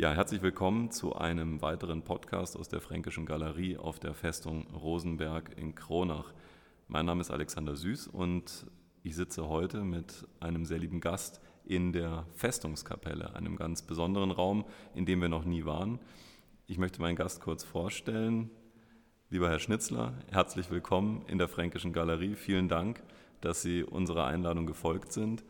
Ja, herzlich willkommen zu einem weiteren Podcast aus der Fränkischen Galerie auf der Festung Rosenberg in Kronach. Mein Name ist Alexander Süß und ich sitze heute mit einem sehr lieben Gast in der Festungskapelle, einem ganz besonderen Raum, in dem wir noch nie waren. Ich möchte meinen Gast kurz vorstellen. Lieber Herr Schnitzler, herzlich willkommen in der Fränkischen Galerie. Vielen Dank, dass Sie unserer Einladung gefolgt sind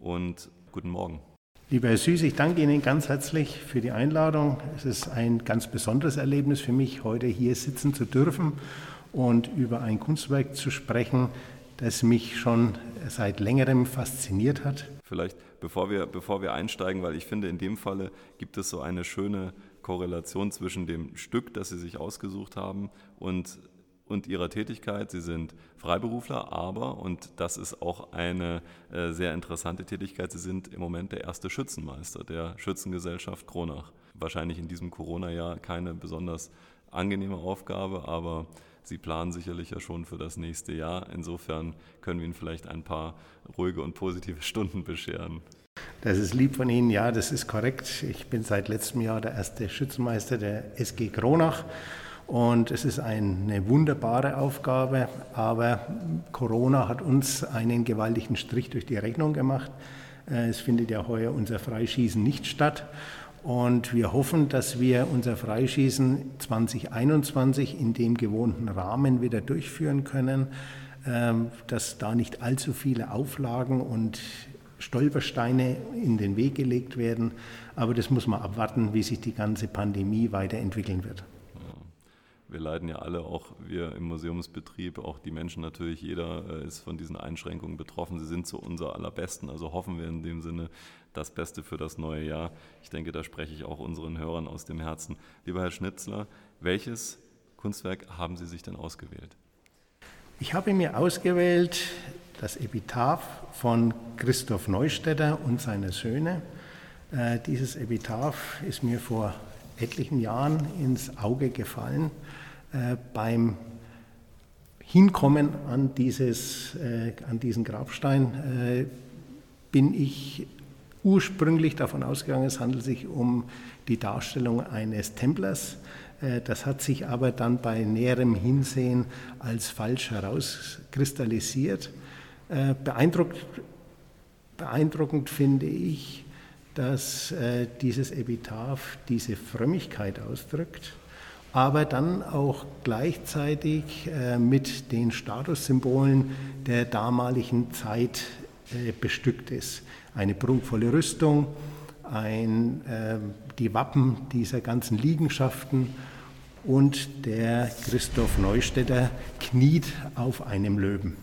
und guten Morgen. Lieber Herr Süß, ich danke Ihnen ganz herzlich für die Einladung. Es ist ein ganz besonderes Erlebnis für mich, heute hier sitzen zu dürfen und über ein Kunstwerk zu sprechen, das mich schon seit längerem fasziniert hat. Vielleicht bevor wir, bevor wir einsteigen, weil ich finde, in dem Falle gibt es so eine schöne Korrelation zwischen dem Stück, das Sie sich ausgesucht haben, und und ihrer Tätigkeit. Sie sind Freiberufler, aber, und das ist auch eine äh, sehr interessante Tätigkeit, Sie sind im Moment der erste Schützenmeister der Schützengesellschaft Kronach. Wahrscheinlich in diesem Corona-Jahr keine besonders angenehme Aufgabe, aber Sie planen sicherlich ja schon für das nächste Jahr. Insofern können wir Ihnen vielleicht ein paar ruhige und positive Stunden bescheren. Das ist lieb von Ihnen, ja, das ist korrekt. Ich bin seit letztem Jahr der erste Schützenmeister der SG Kronach und es ist eine wunderbare Aufgabe, aber Corona hat uns einen gewaltigen Strich durch die Rechnung gemacht. Äh, es findet ja heuer unser Freischießen nicht statt. Und wir hoffen, dass wir unser Freischießen 2021 in dem gewohnten Rahmen wieder durchführen können, ähm, dass da nicht allzu viele Auflagen und Stolpersteine in den Weg gelegt werden. Aber das muss man abwarten, wie sich die ganze Pandemie weiterentwickeln wird wir leiden ja alle, auch wir im Museumsbetrieb, auch die Menschen natürlich, jeder äh, ist von diesen Einschränkungen betroffen. Sie sind zu unser allerbesten, also hoffen wir in dem Sinne das Beste für das neue Jahr. Ich denke, da spreche ich auch unseren Hörern aus dem Herzen. Lieber Herr Schnitzler, welches Kunstwerk haben Sie sich denn ausgewählt? Ich habe mir ausgewählt das Epitaph von Christoph Neustädter und seine Söhne. Äh, dieses Epitaph ist mir vor etlichen Jahren ins Auge gefallen beim Hinkommen an, dieses, äh, an diesen Grabstein äh, bin ich ursprünglich davon ausgegangen, es handelt sich um die Darstellung eines Templers. Äh, das hat sich aber dann bei näherem Hinsehen als falsch herauskristallisiert. Äh, beeindruckt, beeindruckend finde ich, dass äh, dieses Epitaph diese Frömmigkeit ausdrückt, aber dann auch gleichzeitig äh, mit den Statussymbolen der damaligen Zeit äh, bestückt ist. Eine prunkvolle Rüstung, ein, äh, die Wappen dieser ganzen Liegenschaften und der Christoph Neustädter kniet auf einem Löwen.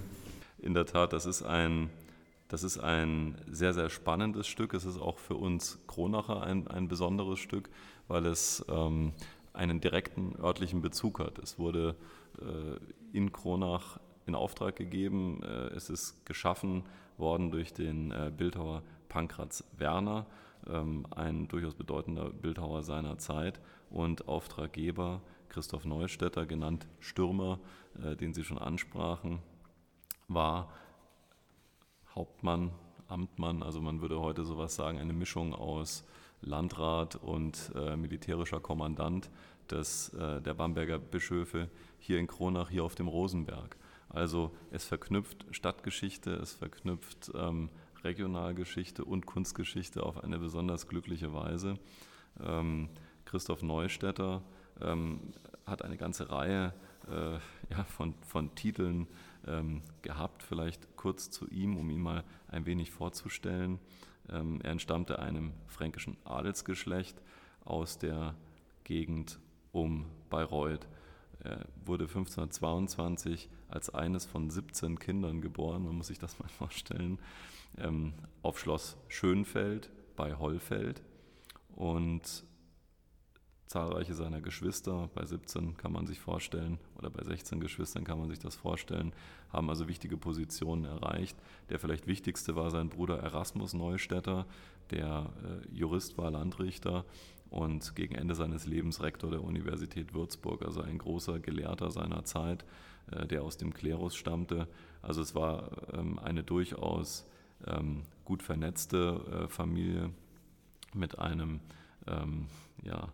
In der Tat, das ist ein das ist ein sehr, sehr spannendes Stück. Es ist auch für uns Kronacher ein, ein besonderes Stück, weil es ähm, einen direkten örtlichen Bezug hat. Es wurde äh, in Kronach in Auftrag gegeben. Äh, es ist geschaffen worden durch den äh, Bildhauer Pankratz Werner, ähm, ein durchaus bedeutender Bildhauer seiner Zeit und Auftraggeber Christoph Neustädter, genannt Stürmer, den Sie schon ansprachen, war Hauptmann, Amtmann, also man würde heute sowas sagen, eine Mischung aus Landrat und äh, militärischer Kommandant des, äh, der Bamberger Bischöfe hier in Kronach, hier auf dem Rosenberg. Also es verknüpft Stadtgeschichte, es verknüpft ähm, Regionalgeschichte und Kunstgeschichte auf eine besonders glückliche Weise. Ähm, Christoph Neustädter ähm, hat eine ganze Reihe äh, ja, von, von Titeln ähm, gehabt. Vielleicht kurz zu ihm, um ihn mal ein wenig vorzustellen. Ähm, er entstammte einem fränkischen Adelsgeschlecht aus der Gegend um Bayreuth. Er wurde 1522 als eines von 17 Kindern geboren, man muss sich das mal vorstellen, ähm, auf Schloss Schönfeld bei Hollfeld. Und zahlreiche seiner Geschwister, bei 17 kann man sich vorstellen, oder bei 16 Geschwistern kann man sich das vorstellen, haben also wichtige Positionen erreicht. Der vielleicht wichtigste war sein Bruder Erasmus Neustädter, der äh, Jurist war, Landrichter und gegen Ende seines Lebens Rektor der Universität Würzburg, also ein großer Gelehrter seiner Zeit, äh, der aus dem Klerus stammte. Also es war ähm, eine durchaus ähm, gut vernetzte äh, Familie mit einem ähm, ja,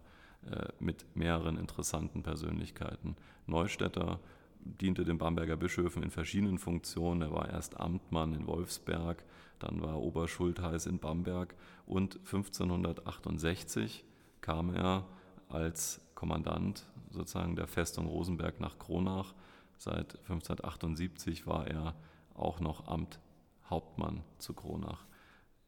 mit mehreren interessanten Persönlichkeiten. Neustädter diente den Bamberger Bischöfen in verschiedenen Funktionen. Er war erst Amtmann in Wolfsberg, dann war er Oberschultheiß in Bamberg und 1568 kam er als Kommandant sozusagen der Festung Rosenberg nach Kronach. Seit 1578 war er auch noch Amthauptmann zu Kronach.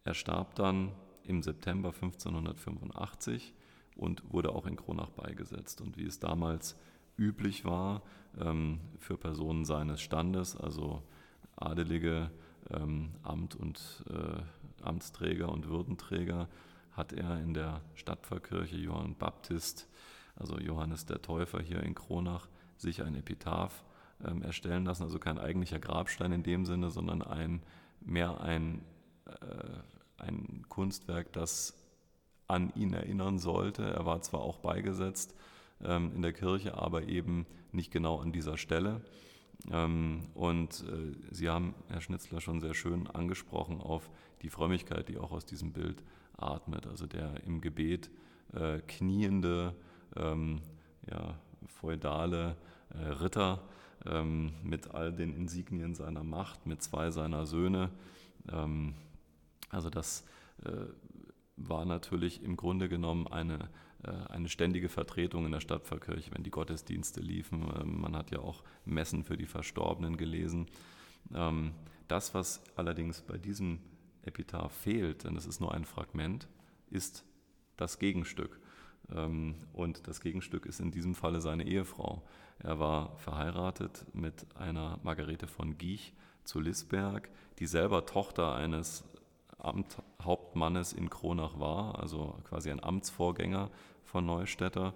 Er starb dann im September 1585 und wurde auch in Kronach beigesetzt. Und wie es damals üblich war ähm, für Personen seines Standes, also Adelige, ähm, Amt und äh, Amtsträger und Würdenträger, hat er in der Stadtpfarrkirche Johann Baptist, also Johannes der Täufer hier in Kronach, sich ein Epitaph ähm, erstellen lassen, also kein eigentlicher Grabstein in dem Sinne, sondern ein, mehr ein, äh, ein Kunstwerk, das an ihn erinnern sollte. Er war zwar auch beigesetzt ähm, in der Kirche, aber eben nicht genau an dieser Stelle. Ähm, und äh, Sie haben, Herr Schnitzler, schon sehr schön angesprochen auf die Frömmigkeit, die auch aus diesem Bild atmet. Also der im Gebet äh, kniende, ähm, ja, feudale äh, Ritter ähm, mit all den Insignien seiner Macht, mit zwei seiner Söhne. Ähm, also das äh, war natürlich im Grunde genommen eine, äh, eine ständige Vertretung in der Stadtpfarrkirche, wenn die Gottesdienste liefen. Ähm, man hat ja auch Messen für die Verstorbenen gelesen. Ähm, das, was allerdings bei diesem Epitaph fehlt, denn es ist nur ein Fragment, ist das Gegenstück. Ähm, und das Gegenstück ist in diesem Falle seine Ehefrau. Er war verheiratet mit einer Margarete von Giech zu Lisberg, die selber Tochter eines Amthauptmannes in Kronach war, also quasi ein Amtsvorgänger von Neustädter.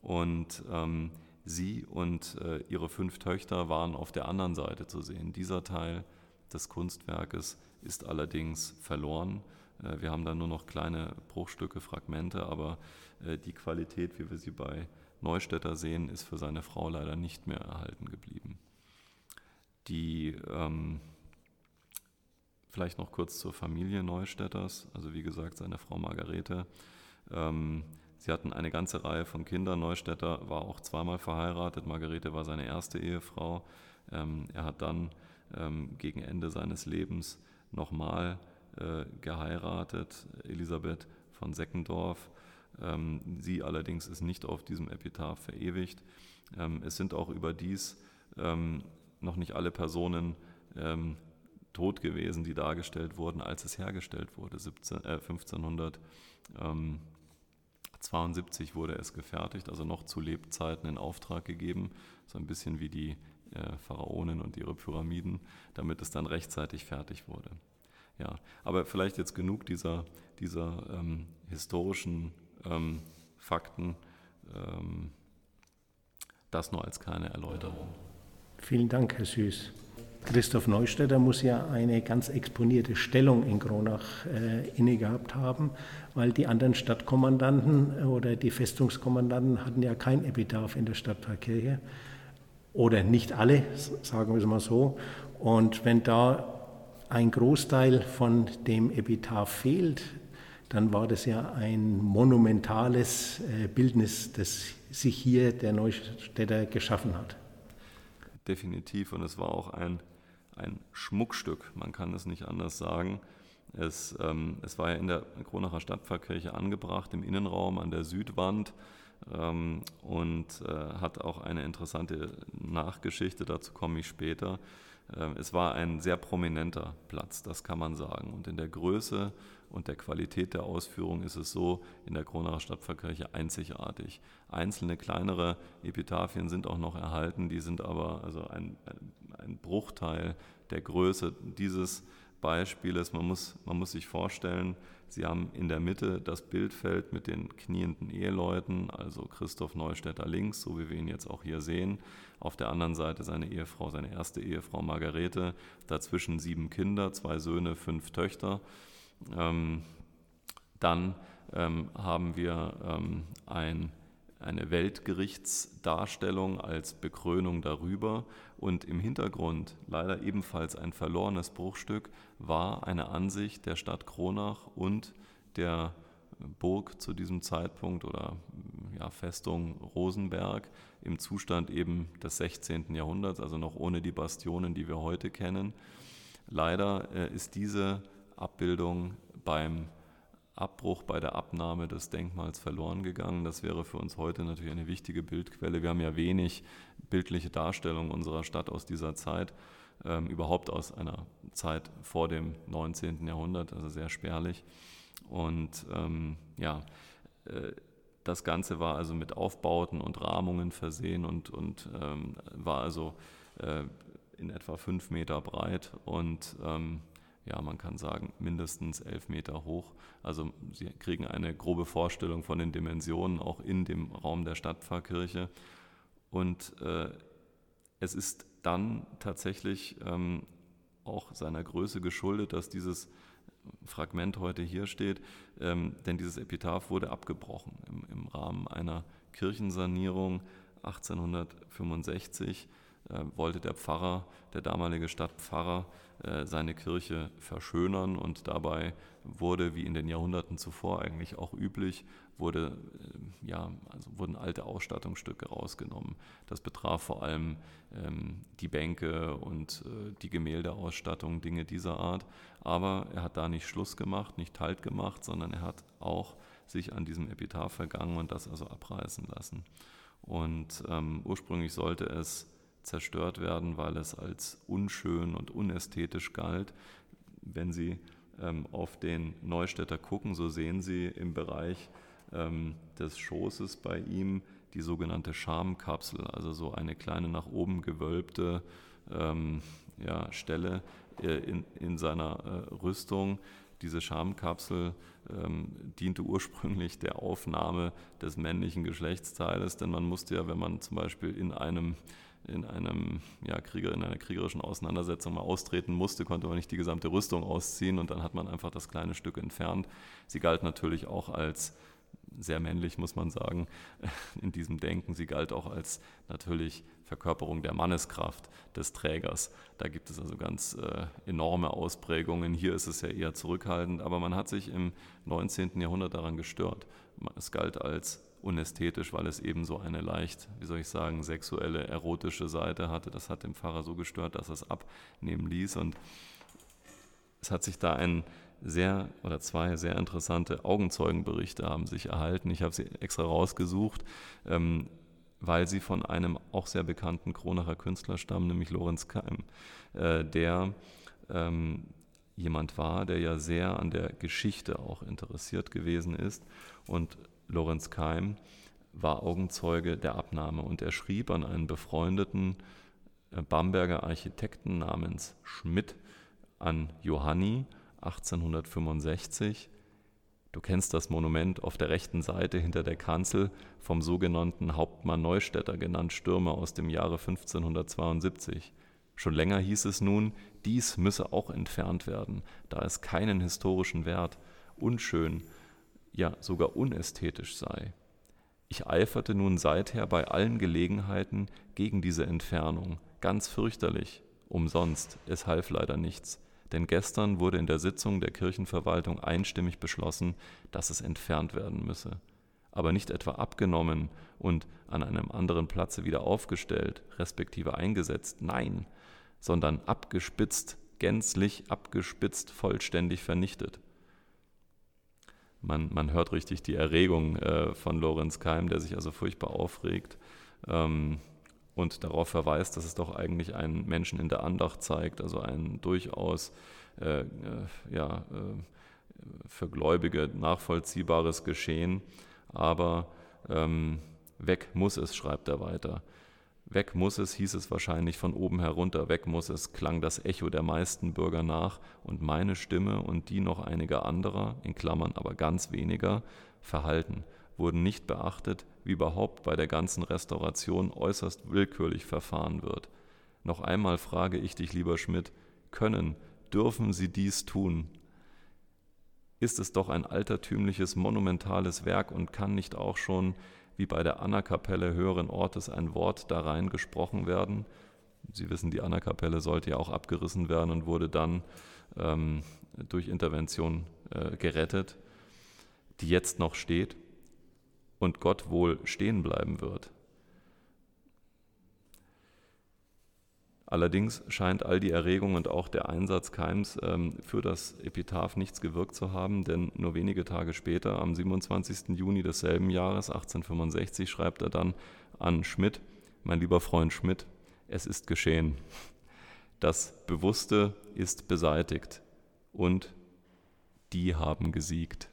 Und ähm, sie und äh, ihre fünf Töchter waren auf der anderen Seite zu sehen. Dieser Teil des Kunstwerkes ist allerdings verloren. Äh, wir haben da nur noch kleine Bruchstücke, Fragmente, aber äh, die Qualität, wie wir sie bei Neustädter sehen, ist für seine Frau leider nicht mehr erhalten geblieben. Die ähm, Vielleicht noch kurz zur Familie Neustädters. Also wie gesagt, seine Frau Margarete. Ähm, sie hatten eine ganze Reihe von Kindern. Neustädter war auch zweimal verheiratet. Margarete war seine erste Ehefrau. Ähm, er hat dann ähm, gegen Ende seines Lebens nochmal äh, geheiratet, Elisabeth von Seckendorf. Ähm, sie allerdings ist nicht auf diesem Epitaph verewigt. Ähm, es sind auch überdies ähm, noch nicht alle Personen tot gewesen, die dargestellt wurden, als es hergestellt wurde. 17, äh, 1572 wurde es gefertigt, also noch zu Lebzeiten in Auftrag gegeben, so ein bisschen wie die äh, Pharaonen und ihre Pyramiden, damit es dann rechtzeitig fertig wurde. Ja, aber vielleicht jetzt genug dieser, dieser ähm, historischen ähm, Fakten. Ähm, das nur als kleine Erläuterung. Vielen Dank, Herr Süß. Christoph Neustädter muss ja eine ganz exponierte Stellung in Kronach äh, inne gehabt haben, weil die anderen Stadtkommandanten oder die Festungskommandanten hatten ja kein Epitaph in der Stadtpfarrkirche. Oder nicht alle, sagen wir es mal so. Und wenn da ein Großteil von dem Epitaph fehlt, dann war das ja ein monumentales äh, Bildnis, das sich hier der Neustädter geschaffen hat definitiv. Und es war auch ein, ein Schmuckstück, man kann es nicht anders sagen. Es, ähm, es war ja in der Kronacher Stadtpfarrkirche angebracht, im Innenraum an der Südwand ähm, und äh, hat auch eine interessante Nachgeschichte, dazu komme ich später. Ähm, es war ein sehr prominenter Platz, das kann man sagen. Und in der Größe und der Qualität der Ausführung ist es so in der Kronacher Stadtpfarrkirche einzigartig. Einzelne kleinere Epitaphien sind auch noch erhalten, die sind aber also ein, ein Bruchteil der Größe dieses Beispieles. Man muss, man muss sich vorstellen, Sie haben in der Mitte das Bildfeld mit den knienden Eheleuten, also Christoph Neustädter links, so wie wir ihn jetzt auch hier sehen. Auf der anderen Seite seine Ehefrau, seine erste Ehefrau Margarete. Dazwischen sieben Kinder, zwei Söhne, fünf Töchter. Ähm, dann ähm, haben wir ähm, ein, eine Weltgerichtsdarstellung als Bekrönung darüber und im Hintergrund, leider ebenfalls ein verlorenes Bruchstück, war eine Ansicht der Stadt Kronach und der Burg zu diesem Zeitpunkt oder ja, Festung Rosenberg im Zustand eben des 16. Jahrhunderts, also noch ohne die Bastionen, die wir heute kennen. Leider äh, ist diese Abbildung beim Abbruch bei der Abnahme des Denkmals verloren gegangen. Das wäre für uns heute natürlich eine wichtige Bildquelle. Wir haben ja wenig bildliche Darstellungen unserer Stadt aus dieser Zeit, ähm, überhaupt aus einer Zeit vor dem 19. Jahrhundert, also sehr spärlich. Und ähm, ja, äh, das Ganze war also mit Aufbauten und Rahmungen versehen und, und ähm, war also äh, in etwa fünf Meter breit und ähm, ja, man kann sagen, mindestens elf Meter hoch. Also Sie kriegen eine grobe Vorstellung von den Dimensionen auch in dem Raum der Stadtpfarrkirche. Und äh, es ist dann tatsächlich ähm, auch seiner Größe geschuldet, dass dieses Fragment heute hier steht, ähm, denn dieses Epitaph wurde abgebrochen im, im Rahmen einer Kirchensanierung 1865 äh, wollte der Pfarrer, der damalige Stadtpfarrer, äh, seine Kirche verschönern und dabei wurde, wie in den Jahrhunderten zuvor eigentlich auch üblich, wurde, äh, ja, also wurden alte Ausstattungsstücke rausgenommen. Das betraf vor allem ähm, die Bänke und äh, die Gemäldeausstattung, Dinge dieser Art. Aber er hat da nicht Schluss gemacht, nicht Halt gemacht, sondern er hat auch sich an diesem Epitaph vergangen und das also abreißen lassen. Und ähm, ursprünglich sollte es zerstört werden, weil es als unschön und unästhetisch galt. Wenn Sie ähm, auf den Neustädter gucken, so sehen Sie im Bereich ähm, des Schoßes bei ihm die sogenannte Schamkapsel, also so eine kleine nach oben gewölbte ähm, ja, Stelle äh, in, in seiner äh, Rüstung. Diese Schamkapsel ähm, diente ursprünglich der Aufnahme des männlichen Geschlechtsteiles, denn man musste ja, wenn man zum Beispiel in einem in, einem, ja, Krieger, in einer kriegerischen Auseinandersetzung mal austreten musste, konnte man nicht die gesamte Rüstung ausziehen und dann hat man einfach das kleine Stück entfernt. Sie galt natürlich auch als sehr männlich, muss man sagen, in diesem Denken. Sie galt auch als natürlich Verkörperung der Manneskraft des Trägers. Da gibt es also ganz äh, enorme Ausprägungen. Hier ist es ja eher zurückhaltend, aber man hat sich im 19. Jahrhundert daran gestört. Es galt als unästhetisch, weil es eben so eine leicht, wie soll ich sagen, sexuelle, erotische Seite hatte. Das hat den Pfarrer so gestört, dass er es abnehmen ließ. Und es hat sich da ein sehr oder zwei sehr interessante Augenzeugenberichte haben sich erhalten. Ich habe sie extra rausgesucht, ähm, weil sie von einem auch sehr bekannten Kronacher Künstler stammen, nämlich Lorenz Keim, äh, der ähm, jemand war, der ja sehr an der Geschichte auch interessiert gewesen ist und Lorenz Keim war Augenzeuge der Abnahme und er schrieb an einen befreundeten äh, Bamberger Architekten namens Schmidt an Johanni 1865. Du kennst das Monument auf der rechten Seite hinter der Kanzel vom sogenannten Hauptmann Neustädter genannt Stürmer aus dem Jahre 1572. Schon länger hieß es nun, dies müsse auch entfernt werden, da es keinen historischen Wert, unschön, ja sogar unästhetisch sei. Ich eiferte nun seither bei allen Gelegenheiten gegen diese Entfernung, ganz fürchterlich, umsonst, es half leider nichts, denn gestern wurde in der Sitzung der Kirchenverwaltung einstimmig beschlossen, dass es entfernt werden müsse, aber nicht etwa abgenommen und an einem anderen Platze wieder aufgestellt, respektive eingesetzt, nein, sondern abgespitzt, gänzlich abgespitzt, vollständig vernichtet man, man hört richtig die Erregung äh, von Lorenz Keim, der sich also furchtbar aufregt ähm, und darauf verweist, dass es doch eigentlich einen Menschen in der Andacht zeigt, also ein durchaus äh, äh, ja, äh, für Gläubige nachvollziehbares Geschehen. Aber ähm, weg muss es, schreibt er weiter. Weg muss es, hieß es wahrscheinlich von oben herunter, weg muss es, klang das Echo der meisten Bürger nach, und meine Stimme und die noch einiger anderer, in Klammern aber ganz weniger, verhalten, wurden nicht beachtet, wie überhaupt bei der ganzen Restauration äußerst willkürlich verfahren wird. Noch einmal frage ich dich, lieber Schmidt, können, dürfen Sie dies tun? Ist es doch ein altertümliches, monumentales Werk und kann nicht auch schon wie bei der Annakapelle höheren Ortes ein Wort da rein gesprochen werden. Sie wissen, die Annakapelle sollte ja auch abgerissen werden und wurde dann ähm, durch Intervention äh, gerettet. die jetzt noch steht und Gott wohl stehen bleiben wird. Allerdings scheint all die Erregung und auch der Einsatz Keims ähm, für das Epitaph nichts gewirkt zu haben, denn nur wenige Tage später, am 27. Juni desselben Jahres 1865, schreibt er dann an Schmidt, mein lieber Freund Schmidt, es ist geschehen. Das Bewusste ist beseitigt und die haben gesiegt.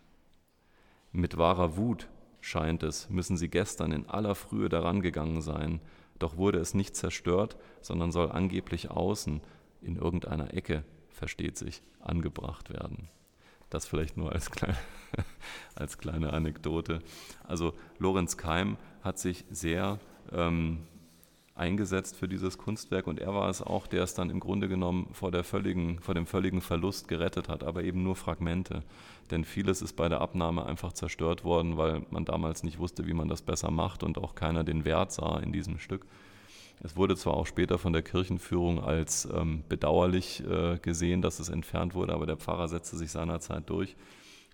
Mit wahrer Wut, scheint es, müssen sie gestern in aller Frühe daran gegangen sein, doch wurde es nicht zerstört, sondern soll angeblich außen in irgendeiner Ecke, versteht sich, angebracht werden. Das vielleicht nur als, kleine, als kleine Anekdote. Also Lorenz Keim hat sich sehr ähm, eingesetzt für dieses Kunstwerk und er war es auch, der es dann im Grunde genommen vor, der völligen, vor dem völligen Verlust gerettet hat, aber eben nur Fragmente. Denn vieles ist bei der Abnahme einfach zerstört worden, weil man damals nicht wusste, wie man das besser macht und auch keiner den Wert sah in diesem Stück. Es wurde zwar auch später von der Kirchenführung als ähm, bedauerlich äh, gesehen, dass es entfernt wurde, aber der Pfarrer setzte sich seinerzeit durch.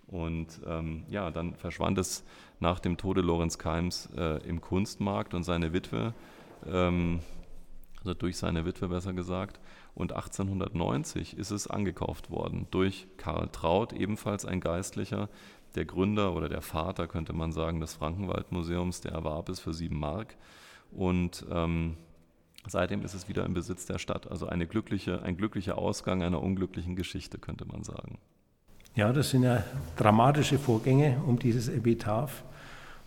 Und ähm, ja, dann verschwand es nach dem Tode Lorenz Keims äh, im Kunstmarkt und seine Witwe ähm, also durch seine Witwe besser gesagt. Und 1890 ist es angekauft worden durch Karl Traut, ebenfalls ein Geistlicher, der Gründer oder der Vater, könnte man sagen, des Frankenwaldmuseums, der erwarb es für sieben Mark. Und ähm, seitdem ist es wieder im Besitz der Stadt. Also eine glückliche, ein glücklicher Ausgang einer unglücklichen Geschichte, könnte man sagen. Ja, das sind ja dramatische Vorgänge um dieses Epitaph.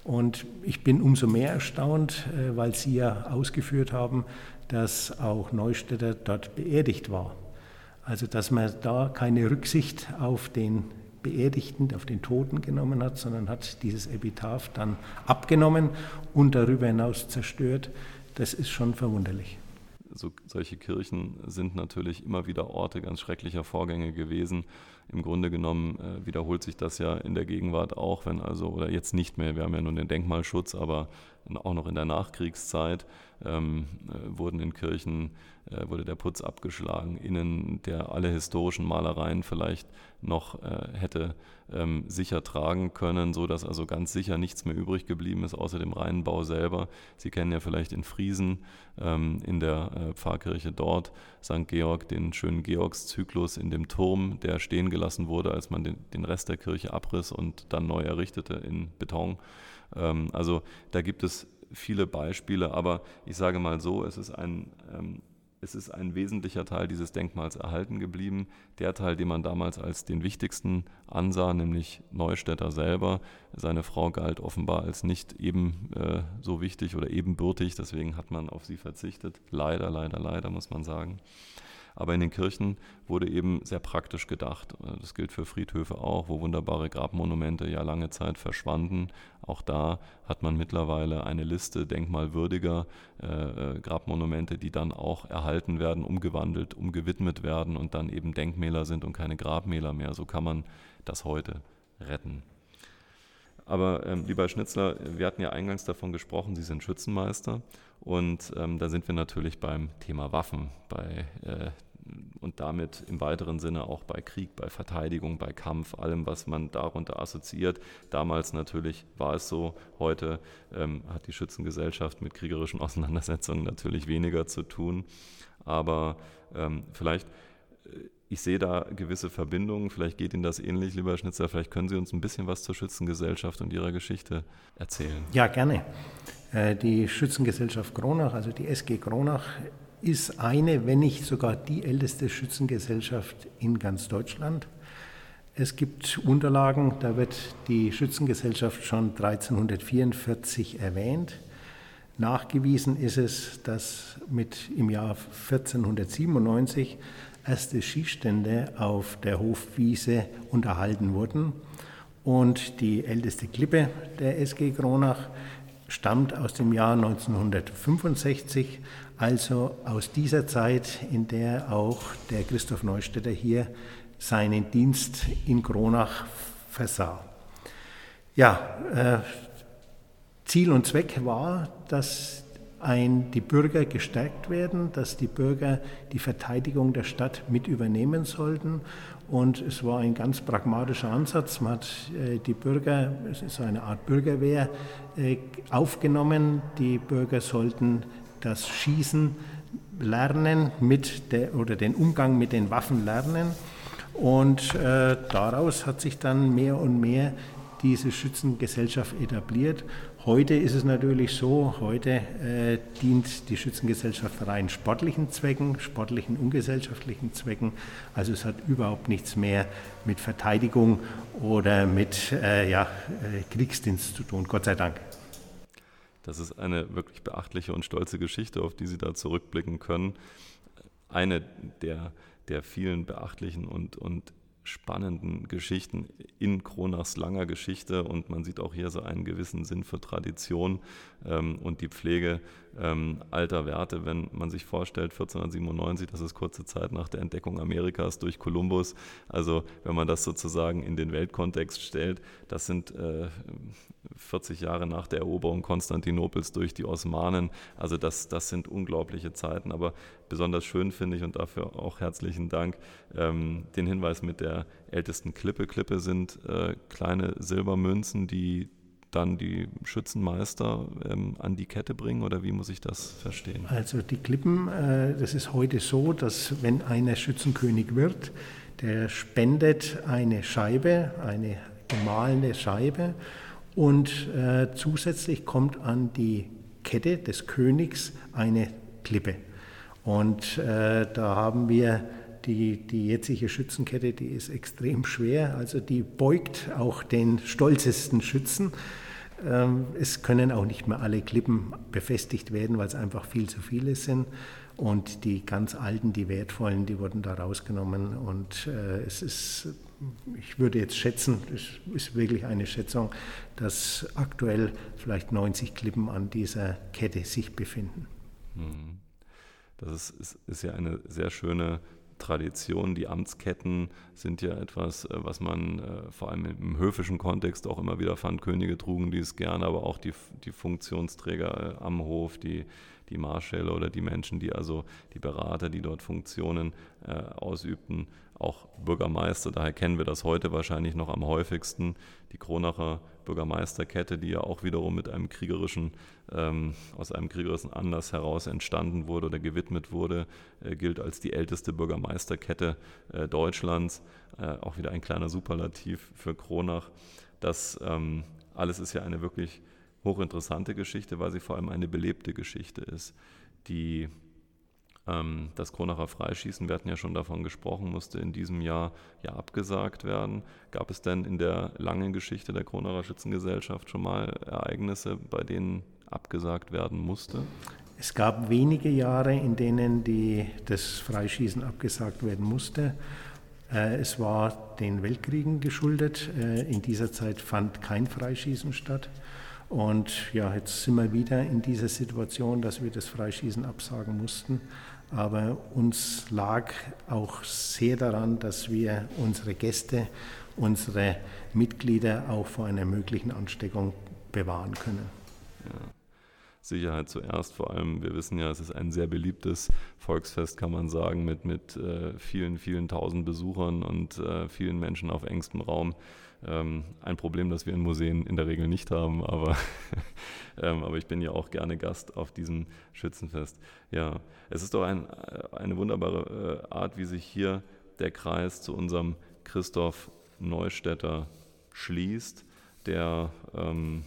Und ich bin umso mehr erstaunt, äh, weil Sie ja ausgeführt haben, dass auch Neustädter dort beerdigt war. Also dass man da keine Rücksicht auf den Beerdigten, auf den Toten genommen hat, sondern hat dieses Epitaph dann abgenommen und darüber hinaus zerstört. Das ist schon verwunderlich. So, solche Kirchen sind natürlich immer wieder Orte ganz schrecklicher Vorgänge gewesen im Grunde genommen äh, wiederholt sich das ja in der Gegenwart auch, wenn also, oder jetzt nicht mehr, wir haben ja nun den Denkmalschutz, aber auch noch in der Nachkriegszeit ähm, äh, wurden in Kirchen, äh, wurde der Putz abgeschlagen, innen, der alle historischen Malereien vielleicht noch äh, hätte ähm, sicher tragen können, so dass also ganz sicher nichts mehr übrig geblieben ist, außer dem reinen Bau selber. Sie kennen ja vielleicht in Friesen, ähm, in der äh, Pfarrkirche dort, St. Georg, den schönen Georgszyklus in dem Turm, der stehen gelassen wurde, als man den, den Rest der Kirche abriss und dann neu errichtete in Beton. Ähm, also da gibt es viele Beispiele, aber ich sage mal so, es ist ein ähm, es ist ein wesentlicher Teil dieses Denkmals erhalten geblieben. Der Teil, den man damals als den wichtigsten ansah, nämlich Neustädter selber. Seine Frau galt offenbar als nicht eben äh, so wichtig oder ebenbürtig, deswegen hat man auf sie verzichtet. Leider, leider, leider, muss man sagen. Aber in den Kirchen wurde eben sehr praktisch gedacht. Das gilt für Friedhöfe auch, wo wunderbare Grabmonumente ja lange Zeit verschwanden. Auch da hat man mittlerweile eine Liste denkmalwürdiger äh, äh, Grabmonumente, die dann auch erhalten werden, umgewandelt, umgewidmet werden und dann eben Denkmäler sind und keine Grabmäler mehr. So kann man das heute retten. Aber ähm, lieber Schnitzler, wir hatten ja eingangs davon gesprochen, Sie sind Schützenmeister und ähm, da sind wir natürlich beim Thema Waffen, bei, äh, und damit im weiteren Sinne auch bei Krieg, bei Verteidigung, bei Kampf, allem, was man darunter assoziiert. Damals natürlich war es so, heute ähm, hat die Schützengesellschaft mit kriegerischen Auseinandersetzungen natürlich weniger zu tun. Aber ähm, vielleicht äh, ich sehe da gewisse Verbindungen. Vielleicht geht Ihnen das ähnlich, lieber Schnitzer. Vielleicht können Sie uns ein bisschen was zur Schützengesellschaft und ihrer Geschichte erzählen. Ja, gerne. Äh, die Schützengesellschaft Kronach, also die SG Kronach, ist eine, wenn nicht sogar die älteste Schützengesellschaft in ganz Deutschland. Es gibt Unterlagen, da wird die Schützengesellschaft schon 1344 erwähnt. Nachgewiesen ist es, dass mit im Jahr 1497 erste Skistände auf der Hofwiese unterhalten wurden. Und die älteste Klippe der SG Kronach stammt aus dem Jahr 1965, also aus dieser Zeit, in der auch der Christoph Neustädter hier seinen Dienst in Kronach versah. Ja, äh, Ziel und Zweck war, dass ein, die Bürger gestärkt werden, dass die Bürger die Verteidigung der Stadt mit übernehmen sollten. Und es war ein ganz pragmatischer Ansatz. Man hat äh, die Bürger, es ist eine Art Bürgerwehr, äh, aufgenommen. Die Bürger sollten das Schießen lernen mit der, oder den Umgang mit den Waffen lernen. Und äh, daraus hat sich dann mehr und mehr diese Schützengesellschaft etabliert. Heute ist es natürlich so, heute äh, dient die Schützengesellschaft rein sportlichen Zwecken, sportlichen und gesellschaftlichen Zwecken. Also es hat überhaupt nichts mehr mit Verteidigung oder mit äh, ja, äh, Kriegsdienst zu tun, Gott sei Dank. Das ist eine wirklich beachtliche und stolze Geschichte, auf die Sie da zurückblicken können. Eine der, der vielen beachtlichen und, und spannenden Geschichten in Kronachs langer Geschichte. Und man sieht auch hier so einen gewissen Sinn für Tradition ähm, und die Pflege ähm, alter Werte, wenn man sich vorstellt, 1497, das ist kurze Zeit nach der Entdeckung Amerikas durch Kolumbus, also wenn man das sozusagen in den Weltkontext stellt, das sind äh, 40 Jahre nach der Eroberung Konstantinopels durch die Osmanen. Also das, das sind unglaubliche Zeiten. Aber besonders schön finde ich und dafür auch herzlichen Dank ähm, den Hinweis mit der ältesten Klippe. Klippe sind äh, kleine Silbermünzen, die dann die Schützenmeister ähm, an die Kette bringen oder wie muss ich das verstehen? Also die Klippen, äh, das ist heute so, dass wenn einer Schützenkönig wird, der spendet eine Scheibe, eine gemahlene Scheibe und äh, zusätzlich kommt an die Kette des Königs eine Klippe. Und äh, da haben wir die, die jetzige Schützenkette, die ist extrem schwer, also die beugt auch den stolzesten Schützen. Ähm, es können auch nicht mehr alle Klippen befestigt werden, weil es einfach viel zu viele sind. Und die ganz alten, die wertvollen, die wurden da rausgenommen. Und äh, es ist ich würde jetzt schätzen, das ist wirklich eine Schätzung, dass aktuell vielleicht 90 Klippen an dieser Kette sich befinden. Mhm. Das ist, ist, ist ja eine sehr schöne Tradition. Die Amtsketten sind ja etwas, äh, was man äh, vor allem im höfischen Kontext auch immer wieder fand. Könige trugen dies gerne, aber auch die, die Funktionsträger äh, am Hof, die, die Marschälle oder die Menschen, die also die Berater, die dort Funktionen ausübten, auch Bürgermeister. Daher kennen wir das heute wahrscheinlich noch am häufigsten. Die Kronacher Bürgermeisterkette, die ja auch wiederum mit einem kriegerischen, ähm, aus einem kriegerischen Anlass heraus entstanden wurde oder gewidmet wurde, äh, gilt als die älteste Bürgermeisterkette äh, Deutschlands. Äh, auch wieder ein kleiner Superlativ für Kronach. Das ähm, alles ist ja eine wirklich hochinteressante Geschichte, weil sie vor allem eine belebte Geschichte ist, die das Kronacher Freischießen, wir hatten ja schon davon gesprochen, musste in diesem Jahr ja abgesagt werden. Gab es denn in der langen Geschichte der Kronacher Schützengesellschaft schon mal Ereignisse, bei denen abgesagt werden musste? Es gab wenige Jahre, in denen die, das Freischießen abgesagt werden musste. Äh, es war den Weltkriegen geschuldet. Äh, in dieser Zeit fand kein Freischießen statt. Und ja, jetzt sind wir wieder in dieser Situation, dass wir das Freischießen absagen mussten. Aber uns lag auch sehr daran, dass wir unsere Gäste, unsere Mitglieder auch vor einer möglichen Ansteckung bewahren können. Ja. Sicherheit zuerst, vor allem, wir wissen ja, es ist ein sehr beliebtes Volksfest, kann man sagen, mit, mit äh, vielen, vielen tausend Besuchern und äh, vielen Menschen auf engstem Raum. Ähm, ein Problem, das wir in Museen in der Regel nicht haben, aber, ähm, aber ich bin ja auch gerne Gast auf diesem Schützenfest. Ja, es ist doch ein, äh, eine wunderbare äh, Art, wie sich hier der Kreis zu unserem Christoph Neustädter schließt, der ähm,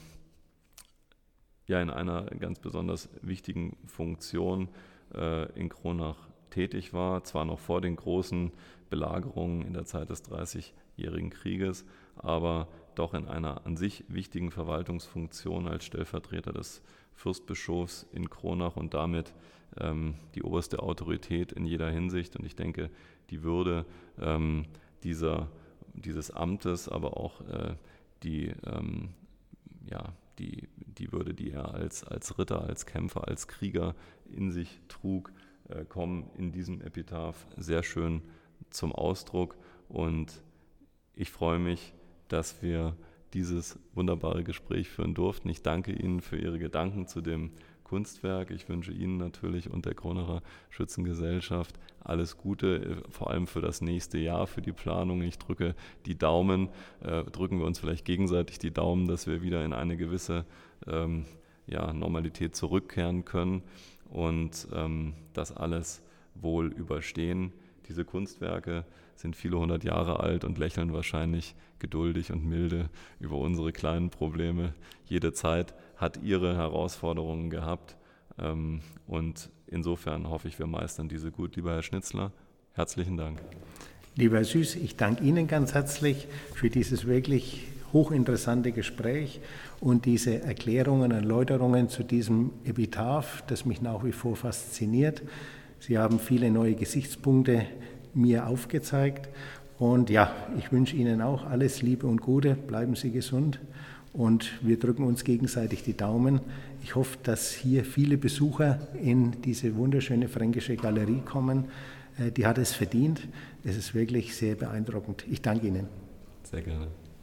ja in einer ganz besonders wichtigen Funktion äh, in Kronach tätig war, zwar noch vor den großen Belagerungen in der Zeit des 30-jährigen Krieges, aber doch in einer an sich wichtigen Verwaltungsfunktion als Stellvertreter des Fürstbischofs in Kronach und damit ähm, die oberste Autorität in jeder Hinsicht. Und ich denke, die Würde ähm, dieser, dieses Amtes, aber auch äh, die, ähm, ja, die, die Würde, die er als, als Ritter, als Kämpfer, als Krieger in sich trug, äh, kommen in diesem Epitaph sehr schön zum Ausdruck. Und ich freue mich, dass wir dieses wunderbare Gespräch führen durften. Ich danke Ihnen für Ihre Gedanken zu dem Kunstwerk. Ich wünsche Ihnen natürlich und der Kronacher Schützengesellschaft alles Gute, äh, vor allem für das nächste Jahr, für die Planung. Ich drücke die Daumen, äh, drücken wir uns vielleicht gegenseitig die Daumen, dass wir wieder in eine gewisse ähm, ja, Normalität zurückkehren können und ähm, das alles wohl überstehen. Diese Kunstwerke sind viele hundert Jahre alt und lächeln wahrscheinlich geduldig und milde über unsere kleinen Probleme. Jede Zeit hat ihre Herausforderungen gehabt. Ähm, und insofern hoffe ich, wir meistern diese gut. Lieber Herr Schnitzler, herzlichen Dank. Lieber Herr Süß, ich danke Ihnen ganz herzlich für dieses wirklich hochinteressante Gespräch und diese Erklärungen, Erläuterungen zu diesem Epitaph, das mich nach wie vor fasziniert. Sie haben viele neue Gesichtspunkte mir aufgezeigt. Und ja, ich wünsche Ihnen auch alles Liebe und Gute. Bleiben Sie gesund und wir drücken uns gegenseitig die Daumen. Ich hoffe, dass hier viele Besucher in diese wunderschöne fränkische Galerie kommen. Äh, die hat es verdient. Es ist wirklich sehr beeindruckend. Ich danke Ihnen. Sehr gerne.